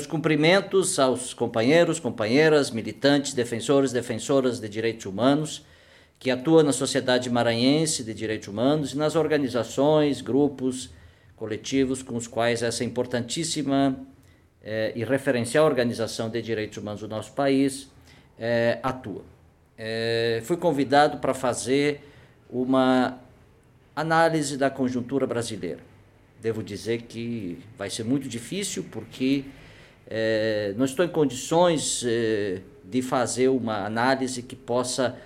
Meus cumprimentos aos companheiros, companheiras, militantes, defensores, defensoras de direitos humanos que atuam na sociedade maranhense de direitos humanos e nas organizações, grupos, coletivos com os quais essa importantíssima eh, e referencial organização de direitos humanos do nosso país eh, atua. Eh, fui convidado para fazer uma análise da conjuntura brasileira. Devo dizer que vai ser muito difícil porque não estou em condições de fazer uma análise que possa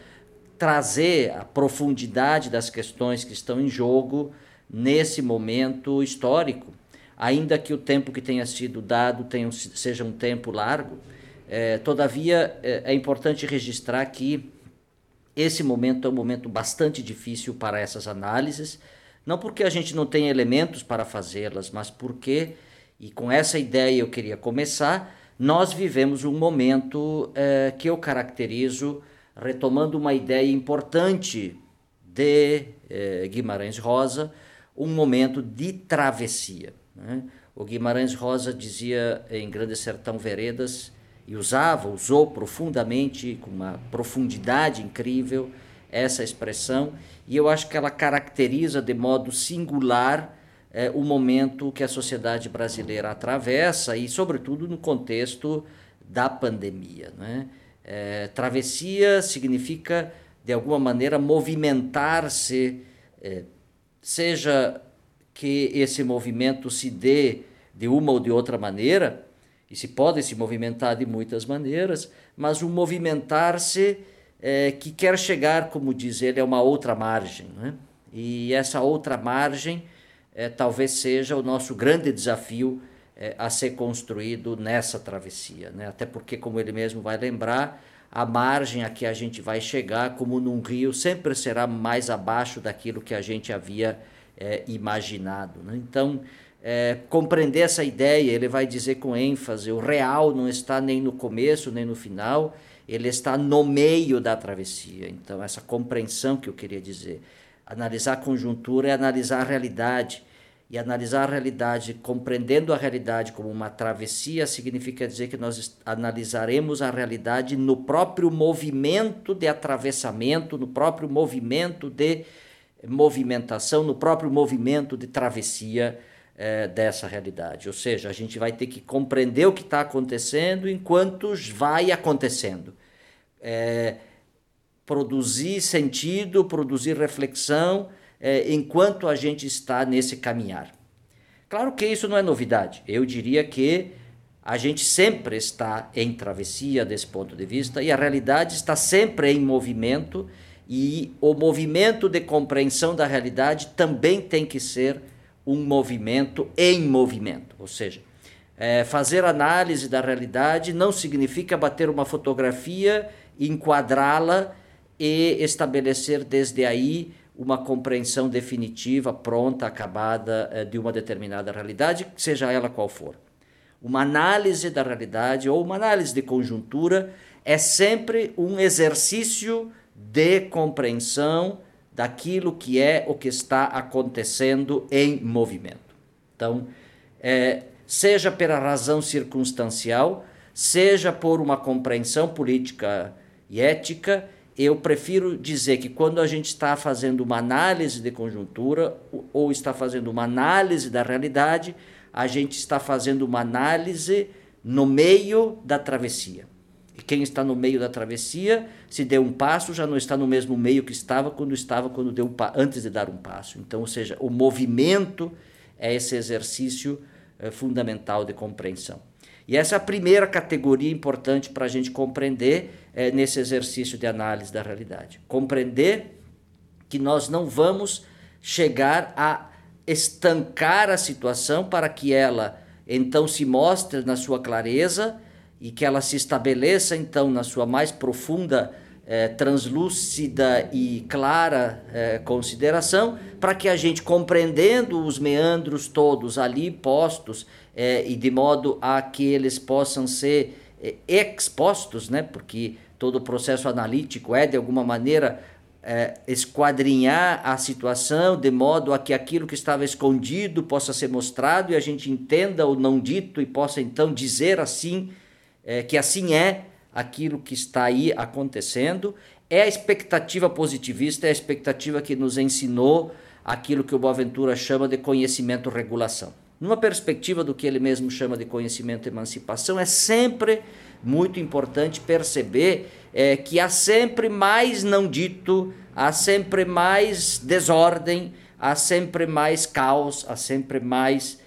trazer a profundidade das questões que estão em jogo nesse momento histórico, ainda que o tempo que tenha sido dado tenha, seja um tempo largo. É, todavia, é, é importante registrar que esse momento é um momento bastante difícil para essas análises, não porque a gente não tem elementos para fazê-las, mas porque, e com essa ideia eu queria começar, nós vivemos um momento é, que eu caracterizo retomando uma ideia importante de eh, Guimarães Rosa, um momento de travessia. Né? O Guimarães Rosa dizia em Grande Sertão Veredas, e usava, usou profundamente, com uma profundidade incrível, essa expressão, e eu acho que ela caracteriza de modo singular eh, o momento que a sociedade brasileira atravessa, e, sobretudo, no contexto da pandemia. Né? É, travessia significa, de alguma maneira, movimentar-se, é, seja que esse movimento se dê de uma ou de outra maneira, e se pode se movimentar de muitas maneiras, mas um movimentar-se é, que quer chegar, como diz ele, a uma outra margem. Né? E essa outra margem é, talvez seja o nosso grande desafio é, a ser construído nessa travessia. Né? Até porque, como ele mesmo vai lembrar, a margem a que a gente vai chegar, como num rio, sempre será mais abaixo daquilo que a gente havia é, imaginado. Né? Então, é, compreender essa ideia, ele vai dizer com ênfase: o real não está nem no começo nem no final, ele está no meio da travessia. Então, essa compreensão que eu queria dizer. Analisar a conjuntura é analisar a realidade e analisar a realidade, compreendendo a realidade como uma travessia, significa dizer que nós analisaremos a realidade no próprio movimento de atravessamento, no próprio movimento de movimentação, no próprio movimento de travessia eh, dessa realidade. Ou seja, a gente vai ter que compreender o que está acontecendo enquanto vai acontecendo. É, produzir sentido, produzir reflexão é, enquanto a gente está nesse caminhar. Claro que isso não é novidade. Eu diria que a gente sempre está em travessia desse ponto de vista e a realidade está sempre em movimento e o movimento de compreensão da realidade também tem que ser um movimento em movimento, ou seja, é, fazer análise da realidade não significa bater uma fotografia, enquadrá-la e estabelecer desde aí uma compreensão definitiva, pronta, acabada eh, de uma determinada realidade, seja ela qual for. Uma análise da realidade ou uma análise de conjuntura é sempre um exercício de compreensão daquilo que é o que está acontecendo em movimento. Então, é, seja pela razão circunstancial, seja por uma compreensão política e ética, eu prefiro dizer que quando a gente está fazendo uma análise de conjuntura ou está fazendo uma análise da realidade, a gente está fazendo uma análise no meio da travessia. E quem está no meio da travessia, se deu um passo, já não está no mesmo meio que estava quando estava quando deu um antes de dar um passo. Então, ou seja, o movimento é esse exercício é, fundamental de compreensão. E essa é a primeira categoria importante para a gente compreender é, nesse exercício de análise da realidade. Compreender que nós não vamos chegar a estancar a situação para que ela então se mostre na sua clareza e que ela se estabeleça então na sua mais profunda é, translúcida e clara é, consideração, para que a gente, compreendendo os meandros todos ali postos é, e de modo a que eles possam ser expostos, né, porque todo o processo analítico é de alguma maneira é, esquadrinhar a situação de modo a que aquilo que estava escondido possa ser mostrado e a gente entenda o não dito e possa então dizer assim, é, que assim é aquilo que está aí acontecendo. É a expectativa positivista, é a expectativa que nos ensinou aquilo que o Boaventura chama de conhecimento-regulação. Numa perspectiva do que ele mesmo chama de conhecimento-emancipação, é sempre muito importante perceber é, que há sempre mais não dito, há sempre mais desordem, há sempre mais caos, há sempre mais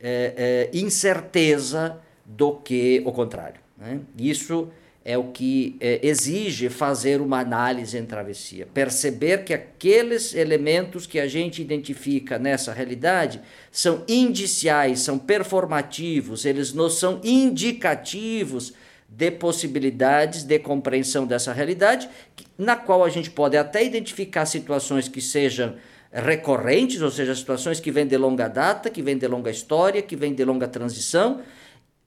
é, é, incerteza do que o contrário. Né? Isso é o que é, exige fazer uma análise em travessia. Perceber que aqueles elementos que a gente identifica nessa realidade são indiciais, são performativos, eles não são indicativos de possibilidades de compreensão dessa realidade, na qual a gente pode até identificar situações que sejam recorrentes, ou seja, situações que vêm de longa data, que vêm de longa história, que vêm de longa transição,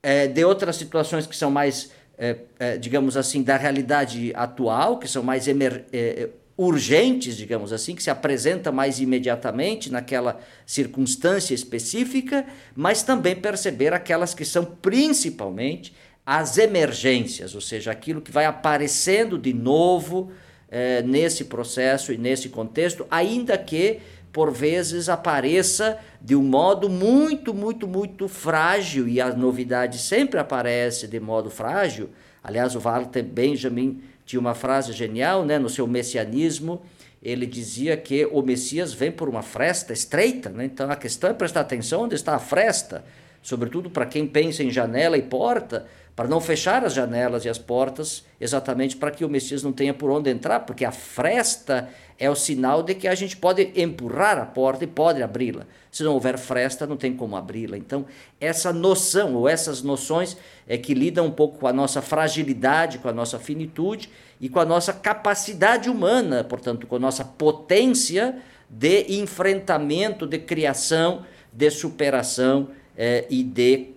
é, de outras situações que são mais, é, é, digamos assim, da realidade atual, que são mais emer, é, urgentes, digamos assim, que se apresenta mais imediatamente naquela circunstância específica, mas também perceber aquelas que são principalmente as emergências, ou seja, aquilo que vai aparecendo de novo é, nesse processo e nesse contexto, ainda que por vezes apareça de um modo muito, muito, muito frágil, e a novidade sempre aparece de modo frágil. Aliás, o Walter Benjamin tinha uma frase genial né, no seu messianismo. Ele dizia que o Messias vem por uma fresta estreita, né? então a questão é prestar atenção onde está a fresta, sobretudo para quem pensa em janela e porta, para não fechar as janelas e as portas, exatamente para que o Messias não tenha por onde entrar, porque a fresta é o sinal de que a gente pode empurrar a porta e pode abri-la. Se não houver fresta, não tem como abri-la. Então, essa noção, ou essas noções, é que lidam um pouco com a nossa fragilidade, com a nossa finitude e com a nossa capacidade humana, portanto, com a nossa potência de enfrentamento, de criação, de superação eh, e de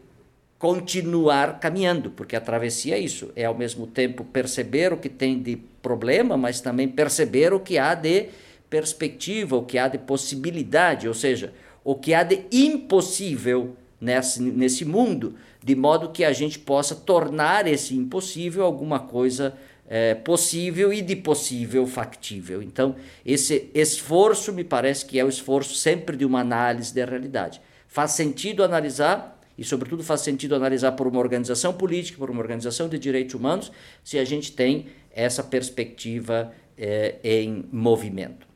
continuar caminhando, porque a travessia é isso, é ao mesmo tempo perceber o que tem de problema, mas também perceber o que há de perspectiva, o que há de possibilidade, ou seja, o que há de impossível nesse, nesse mundo, de modo que a gente possa tornar esse impossível alguma coisa é, possível e de possível factível. Então, esse esforço me parece que é o esforço sempre de uma análise da realidade. Faz sentido analisar e, sobretudo, faz sentido analisar por uma organização política, por uma organização de direitos humanos, se a gente tem essa perspectiva eh, em movimento.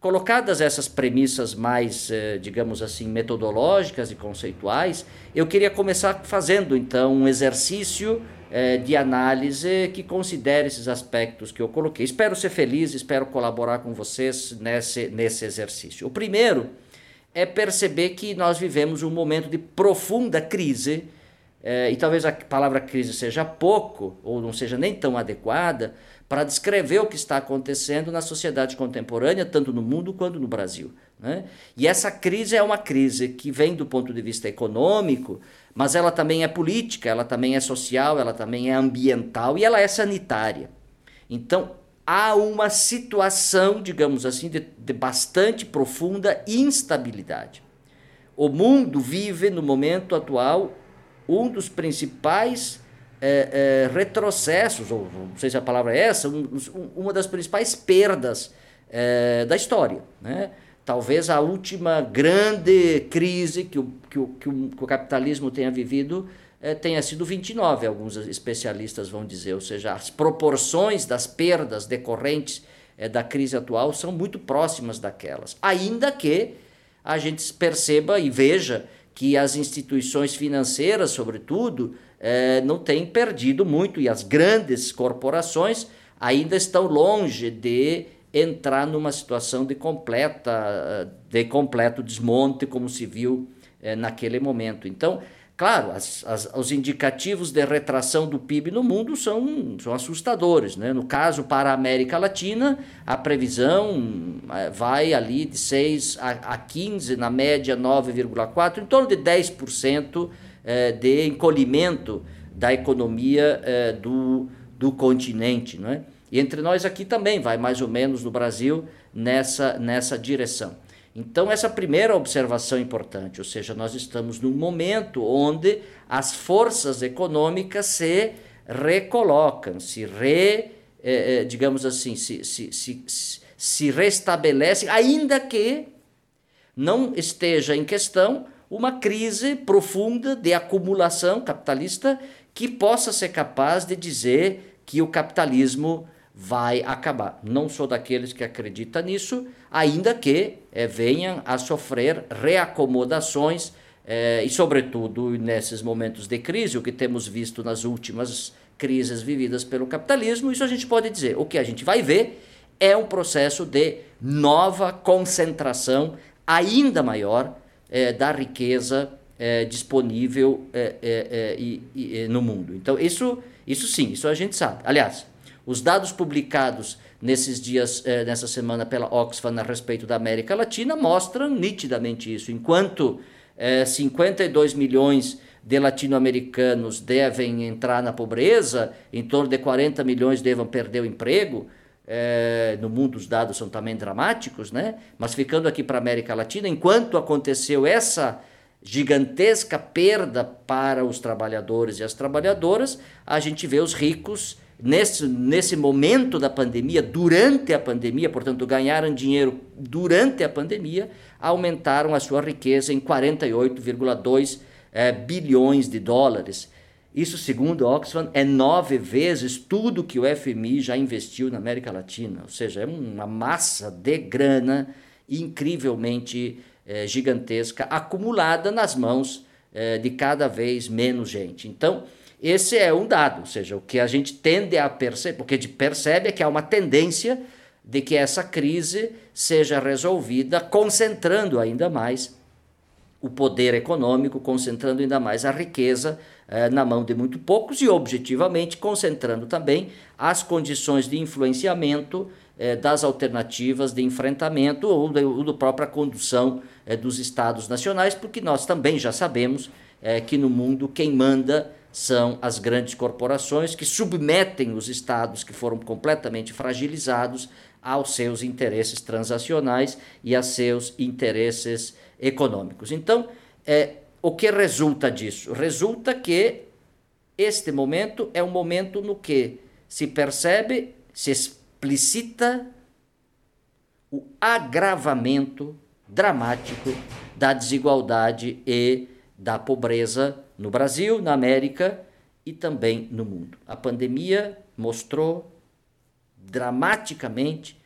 Colocadas essas premissas mais, eh, digamos assim, metodológicas e conceituais, eu queria começar fazendo então um exercício eh, de análise que considere esses aspectos que eu coloquei. Espero ser feliz, espero colaborar com vocês nesse, nesse exercício. O primeiro é perceber que nós vivemos um momento de profunda crise, é, e talvez a palavra crise seja pouco, ou não seja nem tão adequada, para descrever o que está acontecendo na sociedade contemporânea, tanto no mundo quanto no Brasil. Né? E essa crise é uma crise que vem do ponto de vista econômico, mas ela também é política, ela também é social, ela também é ambiental e ela é sanitária. Então, há uma situação, digamos assim, de, de bastante profunda instabilidade. O mundo vive, no momento atual, um dos principais é, é, retrocessos, ou não sei se a palavra é essa, um, uma das principais perdas é, da história. Né? Talvez a última grande crise que o, que o, que o, que o capitalismo tenha vivido é, tenha sido 29, alguns especialistas vão dizer, ou seja, as proporções das perdas decorrentes é, da crise atual são muito próximas daquelas. Ainda que a gente perceba e veja que as instituições financeiras, sobretudo, é, não têm perdido muito e as grandes corporações ainda estão longe de entrar numa situação de completa de completo desmonte como se viu naquele momento. Então, Claro, as, as, os indicativos de retração do PIB no mundo são, são assustadores. Né? No caso, para a América Latina, a previsão é, vai ali de 6 a, a 15, na média 9,4%, em torno de 10% é, de encolhimento da economia é, do, do continente. Não é? E entre nós aqui também vai mais ou menos no Brasil nessa, nessa direção. Então, essa primeira observação importante, ou seja, nós estamos num momento onde as forças econômicas se recolocam, se re, eh, eh digamos assim, se, se, se, se restabelecem, ainda que não esteja em questão uma crise profunda de acumulação capitalista que possa ser capaz de dizer que o capitalismo vai acabar. Não sou daqueles que acreditam nisso, ainda que é, venham a sofrer reacomodações é, e, sobretudo, nesses momentos de crise, o que temos visto nas últimas crises vividas pelo capitalismo, isso a gente pode dizer. O que a gente vai ver é um processo de nova concentração ainda maior é, da riqueza é, disponível e, no mundo. Então, isso, isso sim, isso a gente sabe. Aliás, os dados publicados nesses dias, nessa semana pela Oxfam a respeito da América Latina mostram nitidamente isso. Enquanto 52 milhões de latino-americanos devem entrar na pobreza, em torno de 40 milhões devam perder o emprego, é, no mundo os dados são também dramáticos, né? mas ficando aqui para a América Latina, enquanto aconteceu essa gigantesca perda para os trabalhadores e as trabalhadoras, a gente vê os ricos nesse, nesse momento da pandemia, durante a pandemia, portanto, ganharam dinheiro durante a pandemia, aumentaram a sua riqueza em 48,2 é, bilhões de dólares. Isso, segundo Oxfam, é nove vezes tudo que o FMI já investiu na América Latina. Ou seja, é uma massa de grana incrivelmente é, gigantesca acumulada nas mãos é, de cada vez menos gente. Então, esse é um dado, ou seja, o que a gente tende a perceber, o que a gente percebe é que há uma tendência de que essa crise seja resolvida concentrando ainda mais o poder econômico, concentrando ainda mais a riqueza eh, na mão de muito poucos e, objetivamente, concentrando também as condições de influenciamento eh, das alternativas de enfrentamento ou da própria condução eh, dos estados nacionais, porque nós também já sabemos que no mundo quem manda são as grandes corporações que submetem os estados que foram completamente fragilizados aos seus interesses transacionais e a seus interesses econômicos. Então, é, o que resulta disso? Resulta que este momento é um momento no que se percebe, se explicita o agravamento dramático da desigualdade e da pobreza no Brasil, na América e também no mundo. A pandemia mostrou dramaticamente,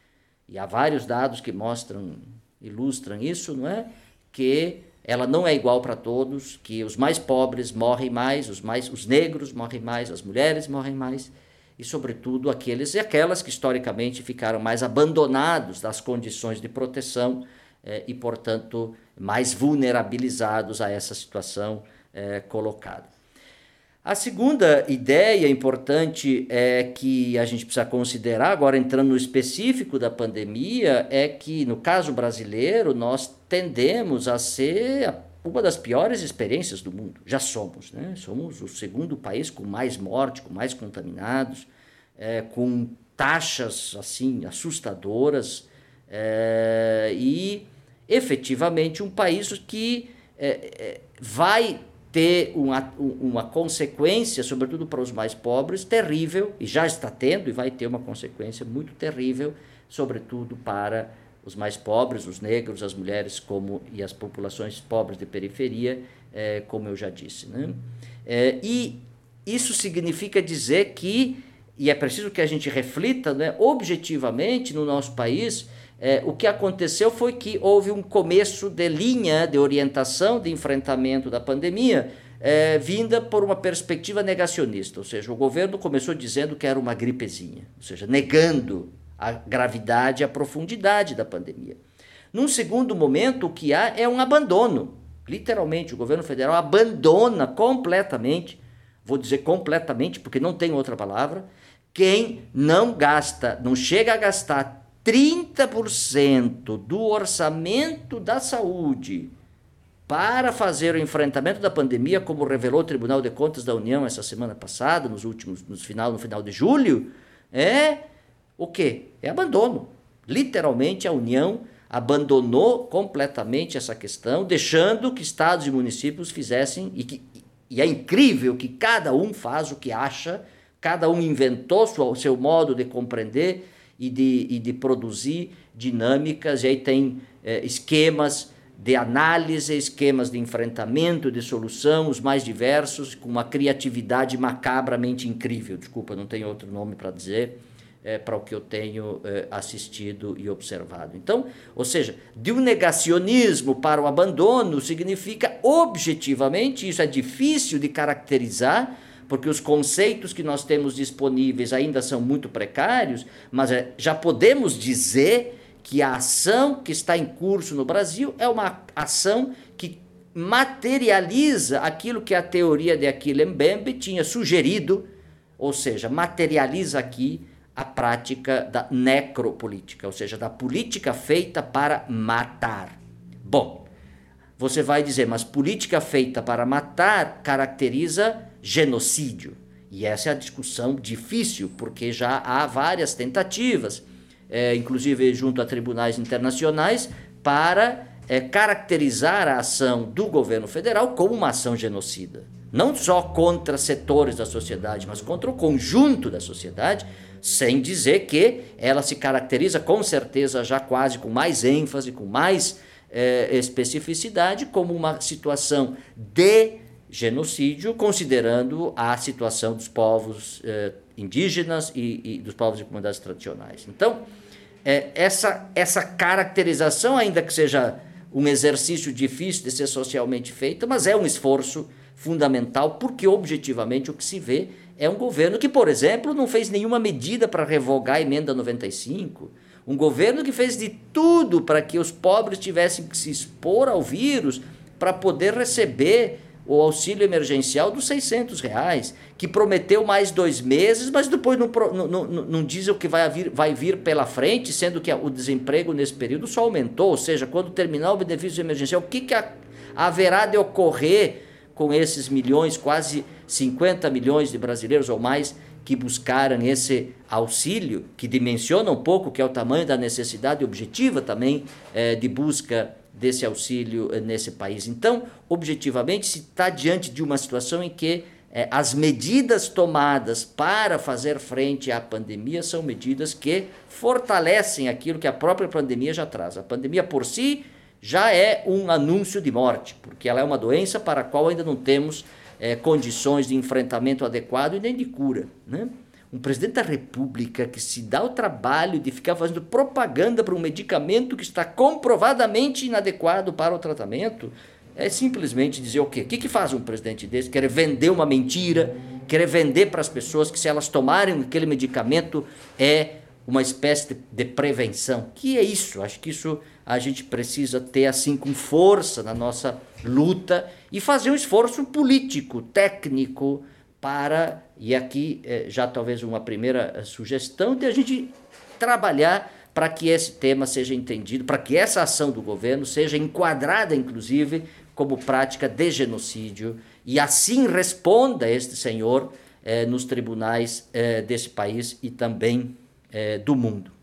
e há vários dados que mostram, ilustram isso, não é? que ela não é igual para todos, que os mais pobres morrem mais, os mais os negros morrem mais, as mulheres morrem mais e sobretudo aqueles e aquelas que historicamente ficaram mais abandonados das condições de proteção eh, e portanto mais vulnerabilizados a essa situação eh, colocada. A segunda ideia importante é que a gente precisa considerar, agora entrando no específico da pandemia, é que no caso brasileiro nós tendemos a ser uma das piores experiências do mundo. Já somos, né? Somos o segundo país com mais morte, com mais contaminados, é, com taxas assim assustadoras é, e efetivamente um país que é, é vai ter uma, uma consequência, sobretudo para os mais pobres, terrível, e já está tendo, e vai ter uma consequência muito terrível, sobretudo para os mais pobres, os negros, as mulheres como, e as populações pobres de periferia, é, como eu já disse. Né? É, e isso significa dizer que, e é preciso que a gente reflita né, objetivamente no nosso país, é, o que aconteceu foi que houve um começo de linha de orientação de enfrentamento da pandemia é, vinda por uma perspectiva negacionista, ou seja, o governo começou dizendo que era uma gripezinha, ou seja, negando a gravidade e a profundidade da pandemia. Num segundo momento, o que há é um abandono. Literalmente, o governo federal abandona completamente, vou dizer completamente, porque não tem outra palavra, quem não gasta, não chega a gastar 30% do orçamento da saúde para fazer o enfrentamento da pandemia, como revelou o Tribunal de Contas da União essa semana passada, nos últimos, no final, no final de julho, é o quê? É abandono. Literalmente a União abandonou completamente essa questão, deixando que estados e municípios fizessem e que e é incrível que cada um faz o que acha, cada um inventou o seu modo de compreender e de, e de produzir dinâmicas, e aí tem é, esquemas de análise, esquemas de enfrentamento, de solução, os mais diversos, com uma criatividade macabramente incrível. Desculpa, não tem outro nome para dizer é, para o que eu tenho é, assistido e observado. Então, ou seja, de um negacionismo para o abandono significa objetivamente, isso é difícil de caracterizar, porque os conceitos que nós temos disponíveis ainda são muito precários, mas é, já podemos dizer que a ação que está em curso no Brasil é uma ação que materializa aquilo que a teoria de Achille Mbembe tinha sugerido, ou seja, materializa aqui a prática da necropolítica, ou seja, da política feita para matar. Bom, você vai dizer, mas política feita para matar caracteriza genocídio. E essa é a discussão difícil, porque já há várias tentativas, é, inclusive junto a tribunais internacionais, para é, caracterizar a ação do governo federal como uma ação genocida. Não só contra setores da sociedade, mas contra o conjunto da sociedade, sem dizer que ela se caracteriza com certeza já quase com mais ênfase, com mais é, especificidade, como uma situação de genocídio, considerando a situação dos povos é, indígenas e, e, dos povos de comunidades tradicionais. Então, é, essa, essa caracterização, ainda que seja um exercício difícil de ser socialmente feito, mas é um esforço fundamental, porque objetivamente o que se vê é um governo que, por exemplo, não fez nenhuma medida para revogar a emenda 95. Um governo que fez de tudo para que os pobres tivessem que se expor ao vírus para poder receber o auxílio emergencial dos 600 reais, que prometeu mais dois meses, mas depois não, não, não, diz o que vai vir, vai vir pela frente, sendo que o desemprego nesse período só aumentou. Ou seja, quando terminar o benefício emergencial, o que, que haverá de ocorrer com esses milhões, quase 50 milhões de brasileiros ou mais que buscaram esse auxílio, que dimensiona um pouco que é o tamanho da necessidade objetiva também é, de busca desse auxílio eh, nesse país. Então, objetivamente, se está diante de uma situação em que é, as medidas tomadas para fazer frente à pandemia são medidas que fortalecem aquilo que a própria pandemia já traz. A pandemia por si já é um anúncio de morte, porque ela é uma doença para a qual ainda não temos é, condições de enfrentamento adequado e nem de cura. Né? Um presidente da República que se dá o trabalho de ficar fazendo propaganda para um medicamento que está comprovadamente inadequado para o tratamento, é simplesmente dizer o quê? O que, que faz um presidente desse? Querer vender uma mentira, querer vender para as pessoas que se elas tomarem aquele medicamento é uma espécie de, de prevenção. Que é isso? Acho que isso a gente precisa ter assim com força na nossa luta e fazer um esforço político, técnico, para, e aqui é, já talvez uma primeira eh, sugestão, de a gente trabalhar para que esse tema seja entendido, para que essa ação do governo seja enquadrada, inclusive, como prática de genocídio, e assim responda este senhor eh, nos tribunais desse país e também do mundo.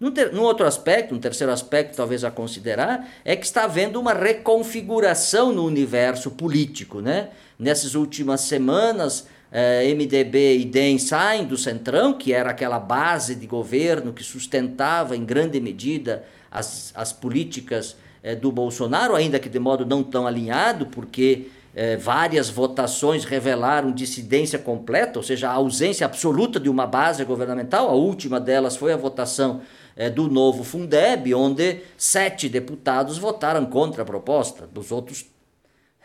Num, ter, num outro aspecto, um terceiro aspecto talvez a considerar, é que está havendo uma reconfiguração no universo político. Né? Nessas últimas semanas, eh, MDB e DEM saem do Centrão, que era aquela base de governo que sustentava em grande medida as, as políticas eh, do Bolsonaro, ainda que de modo não tão alinhado, porque eh, várias votações revelaram dissidência completa, ou seja, a ausência absoluta de uma base governamental. A última delas foi a votação é, do novo Fundeb, onde sete deputados votaram contra a proposta, dos outros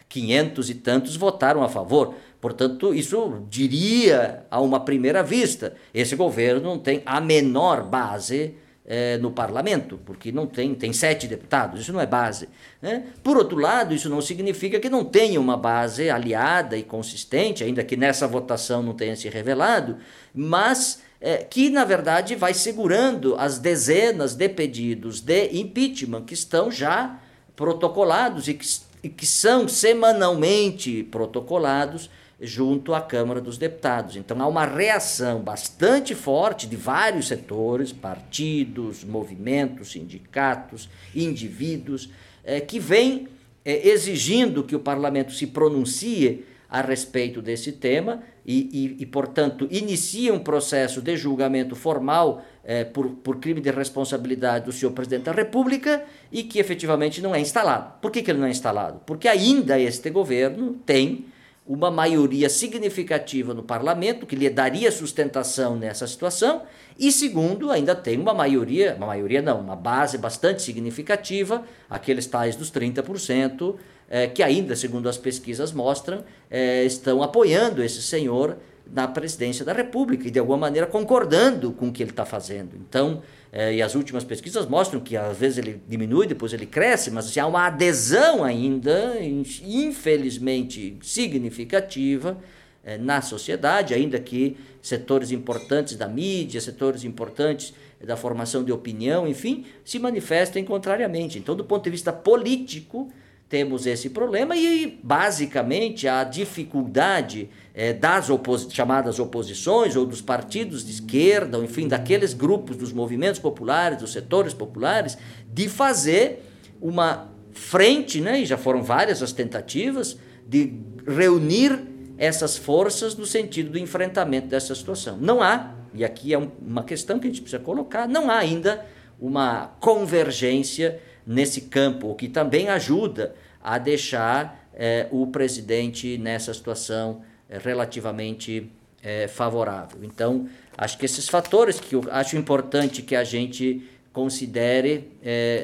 quinhentos e tantos votaram a favor. Portanto, isso diria a uma primeira vista: esse governo não tem a menor base é, no parlamento, porque não tem, tem sete deputados, isso não é base. Né? Por outro lado, isso não significa que não tenha uma base aliada e consistente, ainda que nessa votação não tenha se revelado, mas é, que na verdade vai segurando as dezenas de pedidos de impeachment que estão já protocolados e que, e que são semanalmente protocolados junto à Câmara dos Deputados. Então há uma reação bastante forte de vários setores, partidos, movimentos, sindicatos, indivíduos, eh, que vem eh, exigindo que o parlamento se pronuncie a respeito desse tema e, e, e portanto, inicia um processo de julgamento formal eh, por, por crime de responsabilidade do senhor presidente da República e que efetivamente não é instalado. Por que, que ele não é instalado? Porque ainda este governo tem uma maioria significativa no parlamento que lhe daria sustentação nessa situação e segundo ainda tem uma maioria, uma maioria não, uma base bastante significativa, aqueles tais dos 30%, é, que ainda, segundo as pesquisas mostram, é, estão apoiando esse senhor na presidência da República e de alguma maneira concordando com o que ele está fazendo. Então, é, e as últimas pesquisas mostram que às vezes ele diminui, depois ele cresce, mas assim, há uma adesão ainda, infelizmente significativa, é, na sociedade, ainda que setores importantes da mídia, setores importantes da formação de opinião, enfim, se manifestem contrariamente. Então, do ponto de vista político, temos esse problema e, basicamente, a dificuldade é, das opos chamadas oposições ou dos partidos de esquerda, ou, enfim, daqueles grupos dos movimentos populares, dos setores populares, de fazer uma frente, né, e já foram várias as tentativas, de reunir essas forças no sentido do enfrentamento dessa situação. Não há, e aqui é um, uma questão que a gente precisa colocar, não há ainda uma convergência nesse campo, o que também ajuda a deixar eh, o presidente nessa situação eh, relativamente eh, favorável. Então, acho que esses fatores que eu acho importante que a gente considere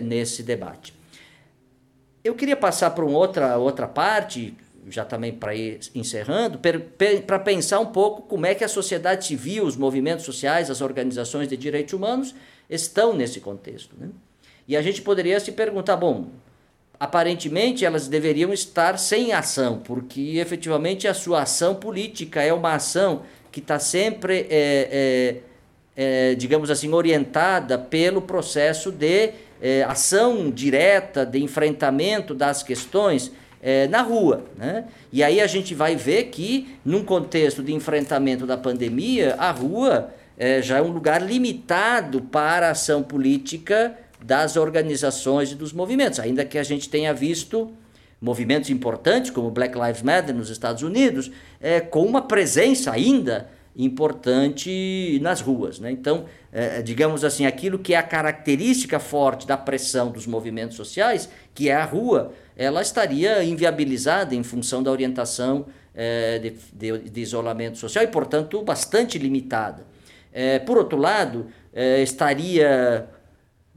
nesse debate. Eu queria passar para uma outra, outra parte, já também para ir encerrando, para pensar um pouco como é que a sociedade civil, os movimentos sociais, as organizações de direitos humanos estão nesse contexto. Né? E a gente poderia se perguntar, bom, aparentemente elas deveriam estar sem ação, porque efetivamente a sua ação política é uma ação que está sempre, é, é, é, digamos assim, orientada pelo processo de é, ação direta, de enfrentamento das questões é, na rua. Né? E aí a gente vai ver que, num contexto de enfrentamento da pandemia, a rua é, já é um lugar limitado para a ação política das organizações e dos movimentos, ainda que a gente tenha visto movimentos importantes como Black Lives Matter nos Estados Unidos, é, com uma presença ainda importante nas ruas. Né? Então, é, digamos assim, aquilo que é a característica forte da pressão dos movimentos sociais, que é a rua, ela estaria inviabilizada em função da orientação é, de, de, de, isolamento social e, portanto, bastante limitada. É, por outro lado, é, estaria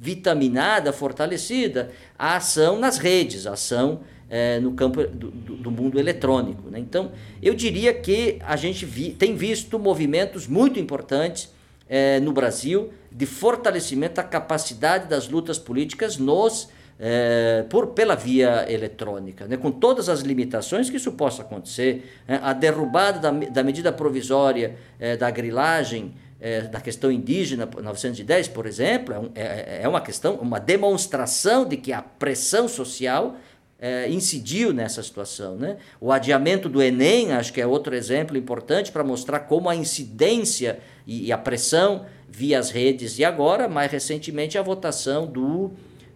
vitaminada, fortalecida, a ação nas redes, a ação é, no campo do, do mundo eletrônico. Né? Então, eu diria que a gente vi, tem visto movimentos muito importantes é, no Brasil de fortalecimento da capacidade das lutas políticas nos é, por, pela via eletrônica, né? com todas as limitações que isso possa acontecer, né? a derrubada da, da medida provisória é, da grilagem é, da questão indígena 910, por exemplo, é, um, é, é, uma questão, uma demonstração de que a pressão social é, incidiu nessa situação. Né? O adiamento do Enem, acho que é outro exemplo importante para mostrar como a incidência e, e, a pressão via as redes, e agora, mais recentemente, a votação do,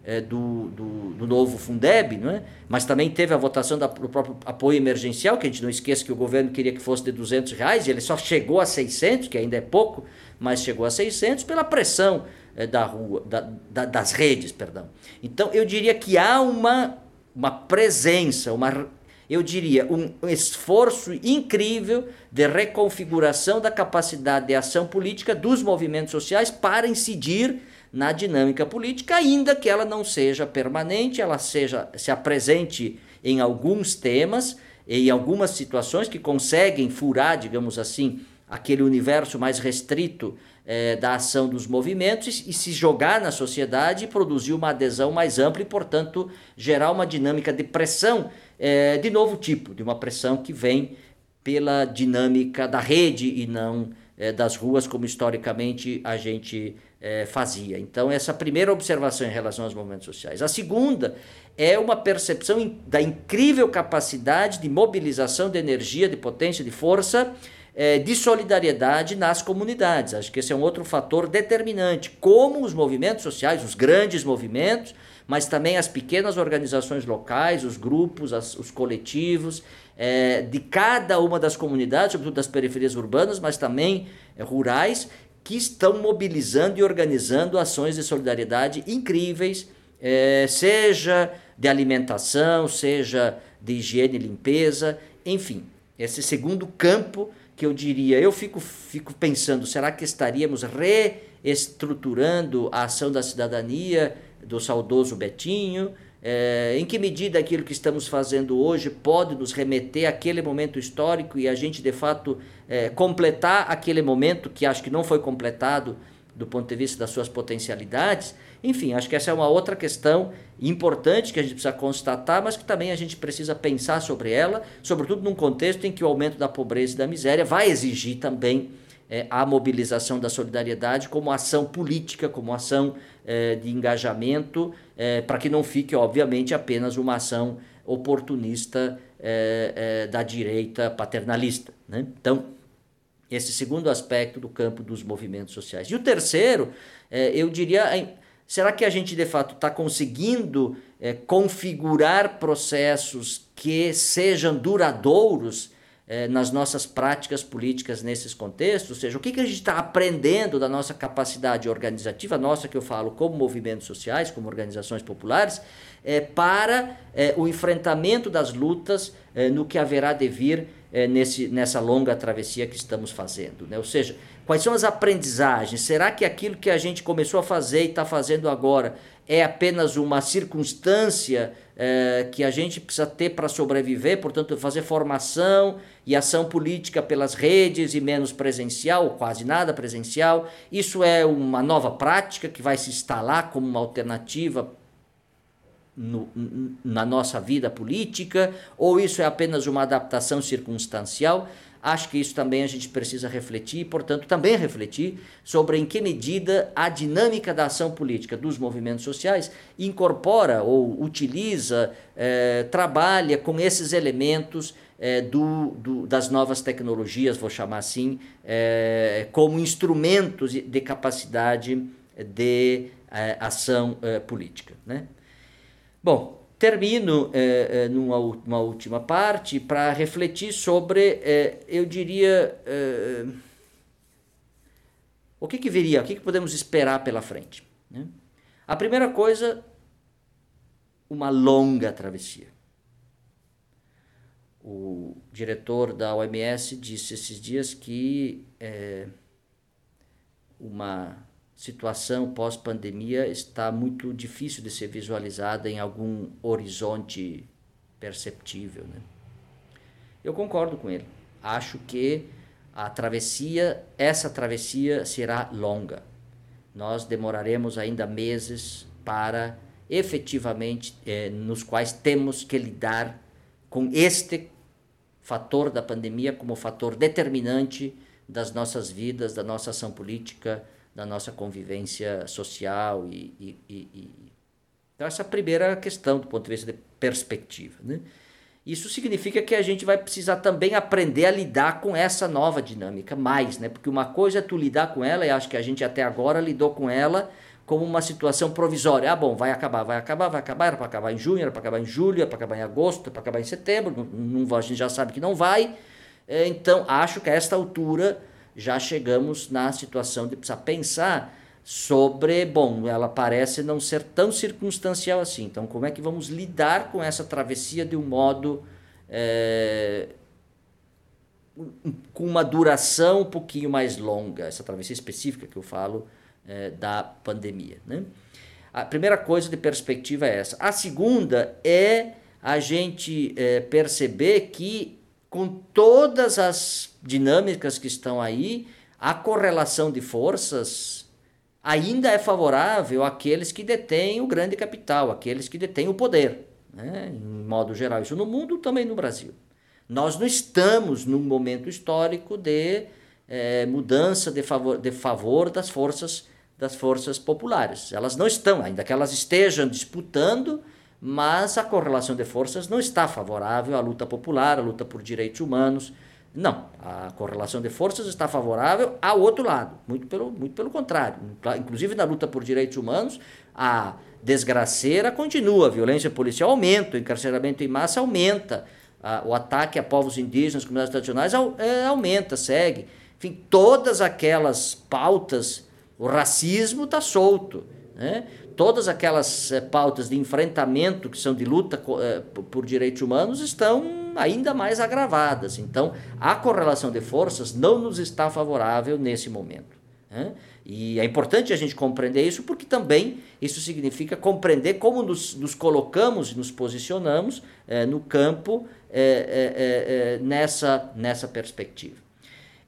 é, do, do, do, novo Fundeb, não é? mas também teve a votação da, do próprio apoio emergencial, que a gente não esqueça que o governo queria que fosse de 200 reais, e ele só chegou a 600, que ainda é pouco, mas chegou a 600 pela pressão é, da rua, da, da, das redes, perdão. Então eu diria que há uma, uma presença, uma, eu diria, um esforço incrível de reconfiguração da capacidade de ação política dos movimentos sociais para incidir na dinâmica política, ainda que ela não seja permanente, ela seja se apresente em alguns temas, em algumas situações que conseguem furar, digamos assim, aquele universo mais restrito é, da ação dos movimentos e, e, se jogar na sociedade e produzir uma adesão mais ampla e, portanto, gerar uma dinâmica de pressão é, de novo tipo, de uma pressão que vem pela dinâmica da rede e não é, das ruas, como historicamente a gente é, fazia. Então, essa primeira observação em relação aos movimentos sociais. A segunda é uma percepção da incrível capacidade de mobilização de energia, de potência, de força, é, de solidariedade nas comunidades. Acho que esse é um outro fator determinante. Como os movimentos sociais, os grandes movimentos, mas também as pequenas organizações locais, os grupos, as, os coletivos, é, de cada uma das comunidades, sobretudo das periferias urbanas, mas também é, rurais, que estão mobilizando e organizando ações de solidariedade incríveis, é, seja de alimentação, seja de higiene e limpeza, enfim, esse segundo campo que eu diria, eu fico, fico pensando, será que estaríamos reestruturando a ação da cidadania do saudoso Betinho? É, em que medida aquilo que estamos fazendo hoje pode nos remeter àquele momento histórico e a gente de fato é, completar aquele momento que acho que não foi completado do ponto de vista das suas potencialidades? Enfim, acho que essa é uma outra questão importante que a gente precisa constatar, mas que também a gente precisa pensar sobre ela, sobretudo num contexto em que o aumento da pobreza e da miséria vai exigir também é, a mobilização da solidariedade como ação política, como ação é, de engajamento, é, para que não fique, obviamente, apenas uma ação oportunista é, é, da direita paternalista. Né? Então, esse segundo aspecto do campo dos movimentos sociais. E o terceiro, é, eu diria, será que a gente de fato está conseguindo configurar processos que sejam duradouros? Eh, nas nossas práticas políticas nesses contextos, ou seja, o que, que a gente está aprendendo da nossa capacidade organizativa, nossa que eu falo como movimentos sociais, como organizações populares, eh, para eh, o enfrentamento das lutas no que haverá de vir nesse, nessa longa travessia que estamos fazendo. Né? Ou seja, quais são as aprendizagens? Será que aquilo que a gente começou a fazer e está fazendo agora é apenas uma circunstância é, que a gente precisa ter para sobreviver, portanto, fazer formação e ação política pelas redes e menos presencial, quase nada presencial. Isso é uma nova prática que vai se instalar como uma alternativa no, na nossa vida política, ou isso é apenas uma adaptação circunstancial? Acho que isso também a gente precisa refletir, e, portanto, também refletir sobre em que medida a dinâmica da ação política dos movimentos sociais incorpora ou utiliza, eh, trabalha com esses elementos eh, do, do, das novas tecnologias, vou chamar assim, eh, como instrumentos de capacidade de ação política. Né? Bom, termino é, é, numa uma última parte para refletir sobre, é, eu diria, é, o que, que viria, o que, que podemos esperar pela frente. Né? A primeira coisa, uma longa travessia. O diretor da OMS disse esses dias que é, uma situação pós-pandemia está muito difícil de ser visualizada em algum horizonte perceptível. Né? Eu concordo com ele. Acho que a travessia, essa travessia será longa. Nós demoraremos ainda meses para efetivamente eh, nos quais temos que lidar com este fator da pandemia como fator determinante das nossas vidas, da nossa ação política, da nossa convivência social e, e, e, então essa é a primeira questão do ponto de vista de perspectiva, né? Isso significa que a gente vai precisar também aprender a lidar com essa nova dinâmica mais, né? Porque uma coisa é tu lidar com ela e acho que a gente até agora lidou com ela como uma situação provisória. Ah, bom, vai acabar, vai acabar, vai acabar, era para acabar em junho, era para acabar em julho, era para acabar em agosto, era para acabar em setembro, não, não, a gente já sabe que não vai. É, então, acho que a esta altura já chegamos na situação de precisar pensar sobre, bom, ela parece não ser tão circunstancial assim. Então, como é que vamos lidar com essa travessia de um modo é, com uma duração um pouquinho mais longa, essa travessia específica que eu falo é, da pandemia, né? A primeira coisa de perspectiva é essa. A segunda é a gente é, perceber que com todas as dinâmicas que estão aí, a correlação de forças ainda é favorável àqueles que detêm o grande capital, àqueles que detêm o poder, né? em modo geral, isso no mundo também no Brasil. Nós não estamos num momento histórico de é, mudança de favor, de favor das forças das forças populares. Elas não estão, ainda que elas estejam disputando, mas a correlação de forças não está favorável à luta popular, à luta por direitos humanos. Não, a correlação de forças está favorável ao outro lado, muito pelo, muito pelo contrário. Inclusive na luta por direitos humanos, a desgraceira continua, a violência policial aumenta, o encarceramento em massa aumenta, a, o ataque a povos indígenas, comunidades tradicionais é, aumenta, segue. Enfim, todas aquelas pautas, o racismo está solto. Né? Todas aquelas é, pautas de enfrentamento que são de luta é, por direitos humanos estão ainda mais agravadas. Então, a correlação de forças não nos está favorável nesse momento. Né? E é importante a gente compreender isso, porque também isso significa compreender como nos, nos colocamos e nos posicionamos é, no campo nessa, nessa perspectiva.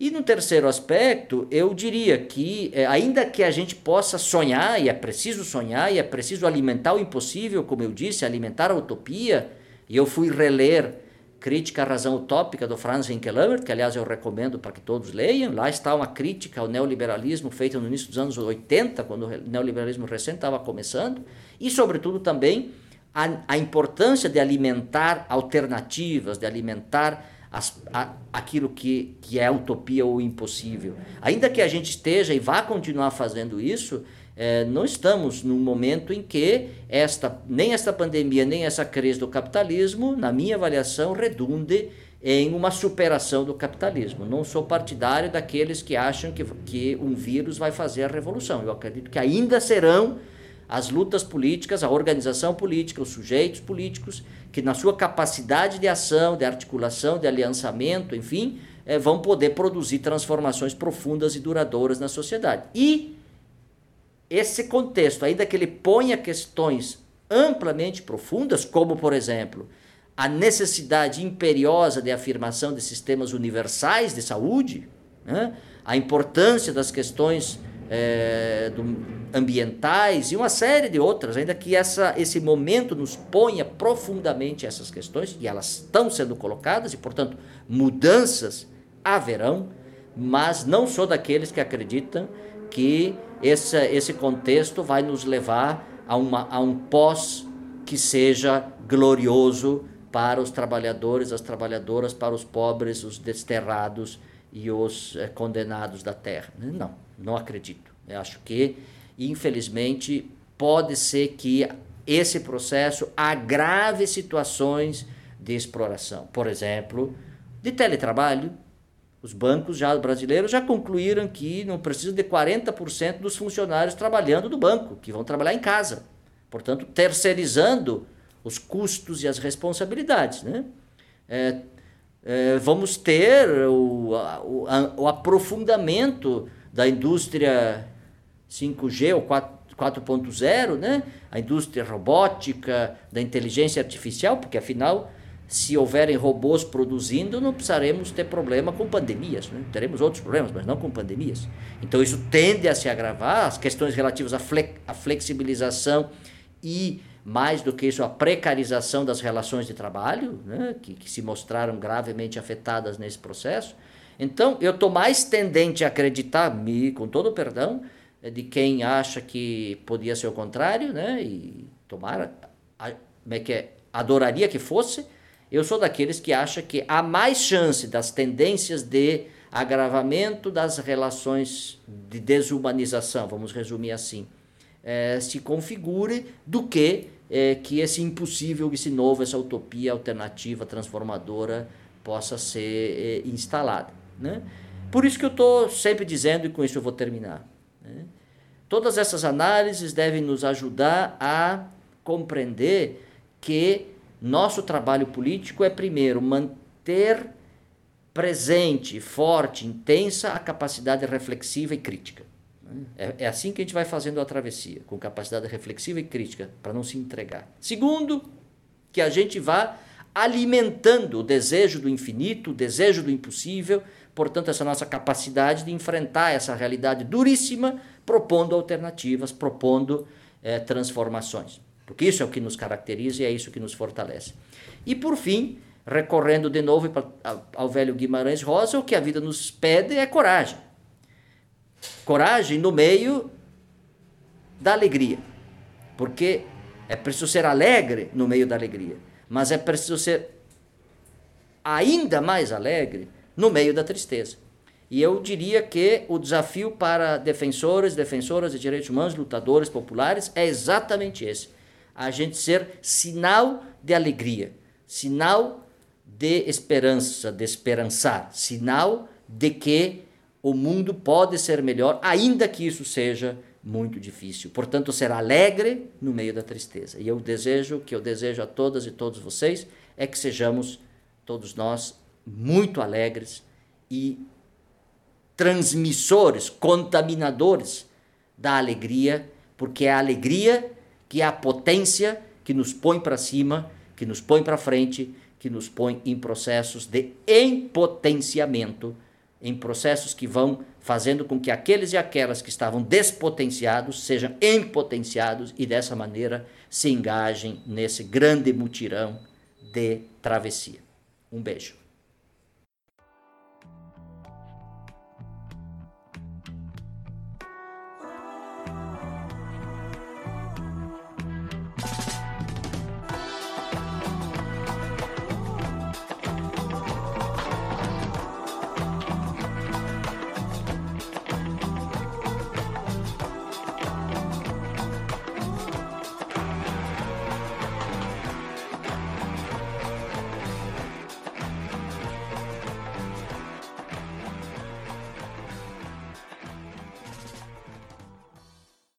E no terceiro aspecto, eu diria que, ainda que a gente possa sonhar, e é preciso sonhar, e é preciso alimentar o impossível, como eu disse, alimentar a utopia, e eu fui reler Crítica à Razão Utópica do Franz Hinkelhammer, que aliás eu recomendo para que todos leiam. Lá está uma crítica ao neoliberalismo feita no início dos anos 80, quando o neoliberalismo recente estava começando, e sobretudo também a, a importância de alimentar alternativas, de alimentar as, a, aquilo que, que é utopia ou impossível. Ainda que a gente esteja e vá continuar fazendo isso, é, não estamos num momento em que esta, nem esta pandemia, nem essa crise do capitalismo, na minha avaliação, redunde em uma superação do capitalismo. Não sou partidário daqueles que acham que, que um vírus vai fazer a revolução. Eu acredito que ainda serão as lutas políticas, a organização política, os sujeitos políticos, que na sua capacidade de ação, de articulação, de aliançamento, enfim, é, vão poder produzir transformações profundas e duradouras na sociedade. E esse contexto, ainda que ele ponha questões amplamente profundas, como, por exemplo, a necessidade imperiosa de afirmação de sistemas universais de saúde, né? a importância das questões é, do, ambientais e uma série de outras, ainda que essa, esse momento nos ponha profundamente essas questões, e elas estão sendo colocadas, e, portanto, mudanças haverão, mas não sou daqueles que acreditam que esse, esse contexto vai nos levar a, uma, a um pós que seja glorioso para os trabalhadores, as trabalhadoras, para os pobres, os desterrados e os é, condenados da terra. Não, não acredito. Eu acho que, infelizmente, pode ser que esse processo agrave situações de exploração. Por exemplo, de teletrabalho, os bancos já brasileiros já concluíram que não precisa de 40% dos funcionários trabalhando do banco, que vão trabalhar em casa. Portanto, terceirizando os custos e as responsabilidades. Né? É, é, vamos ter o, o, a, o, aprofundamento da indústria 5G ou 4.0, né? a indústria robótica, da inteligência artificial, porque afinal se houverem robôs produzindo, não precisaremos ter problema com pandemias. Né? Teremos outros problemas, mas não com pandemias. Então, isso tende a se agravar, as questões relativas à, fle à flexibilização e, mais do que isso, a precarização das relações de trabalho, né? que, que se mostraram gravemente afetadas nesse processo. Então, eu estou mais tendente a acreditar, me, com todo o perdão, é de quem acha que podia ser o contrário, né? e tomara, como é que é, adoraria que fosse, eu sou daqueles que acha que há mais chance das tendências de agravamento das relações de desumanização, vamos resumir assim, é, se configure do que é, que esse impossível, esse novo, essa utopia alternativa, transformadora possa ser é, instalada. Né? Por isso que eu estou sempre dizendo, e com isso eu vou terminar, né? todas essas análises devem nos ajudar a compreender que nosso trabalho político é, primeiro, manter presente, forte, intensa a capacidade reflexiva e crítica. É, é assim que a gente vai fazendo a travessia, com capacidade reflexiva e crítica, para não se entregar. Segundo, que a gente vá alimentando o desejo do infinito, o desejo do impossível, portanto, essa nossa capacidade de enfrentar essa realidade duríssima, propondo alternativas, propondo eh, transformações porque isso é o que nos caracteriza e é isso que nos fortalece. E por fim, recorrendo de novo ao velho Guimarães Rosa, o que a vida nos pede é coragem. Coragem no meio da alegria. Porque é preciso ser alegre no meio da alegria, mas é preciso ser ainda mais alegre no meio da tristeza. E eu diria que o desafio para defensores, defensoras de direitos humanos, lutadores populares, é exatamente esse: a gente ser sinal de alegria, sinal de esperança, de esperançar, sinal de que o mundo pode ser melhor, ainda que isso seja muito difícil. Portanto, ser alegre no meio da tristeza. E eu desejo, que eu desejo a todas e todos vocês, é que sejamos todos nós muito alegres e transmissores, contaminadores da alegria, porque é a alegria que é a potência que nos põe para cima, que nos põe para frente, que nos põe em processos de empotenciamento, em processos que vão fazendo com que aqueles e aquelas que estavam despotenciados sejam empotenciados e dessa maneira se engajem nesse grande mutirão de travessia. Um beijo.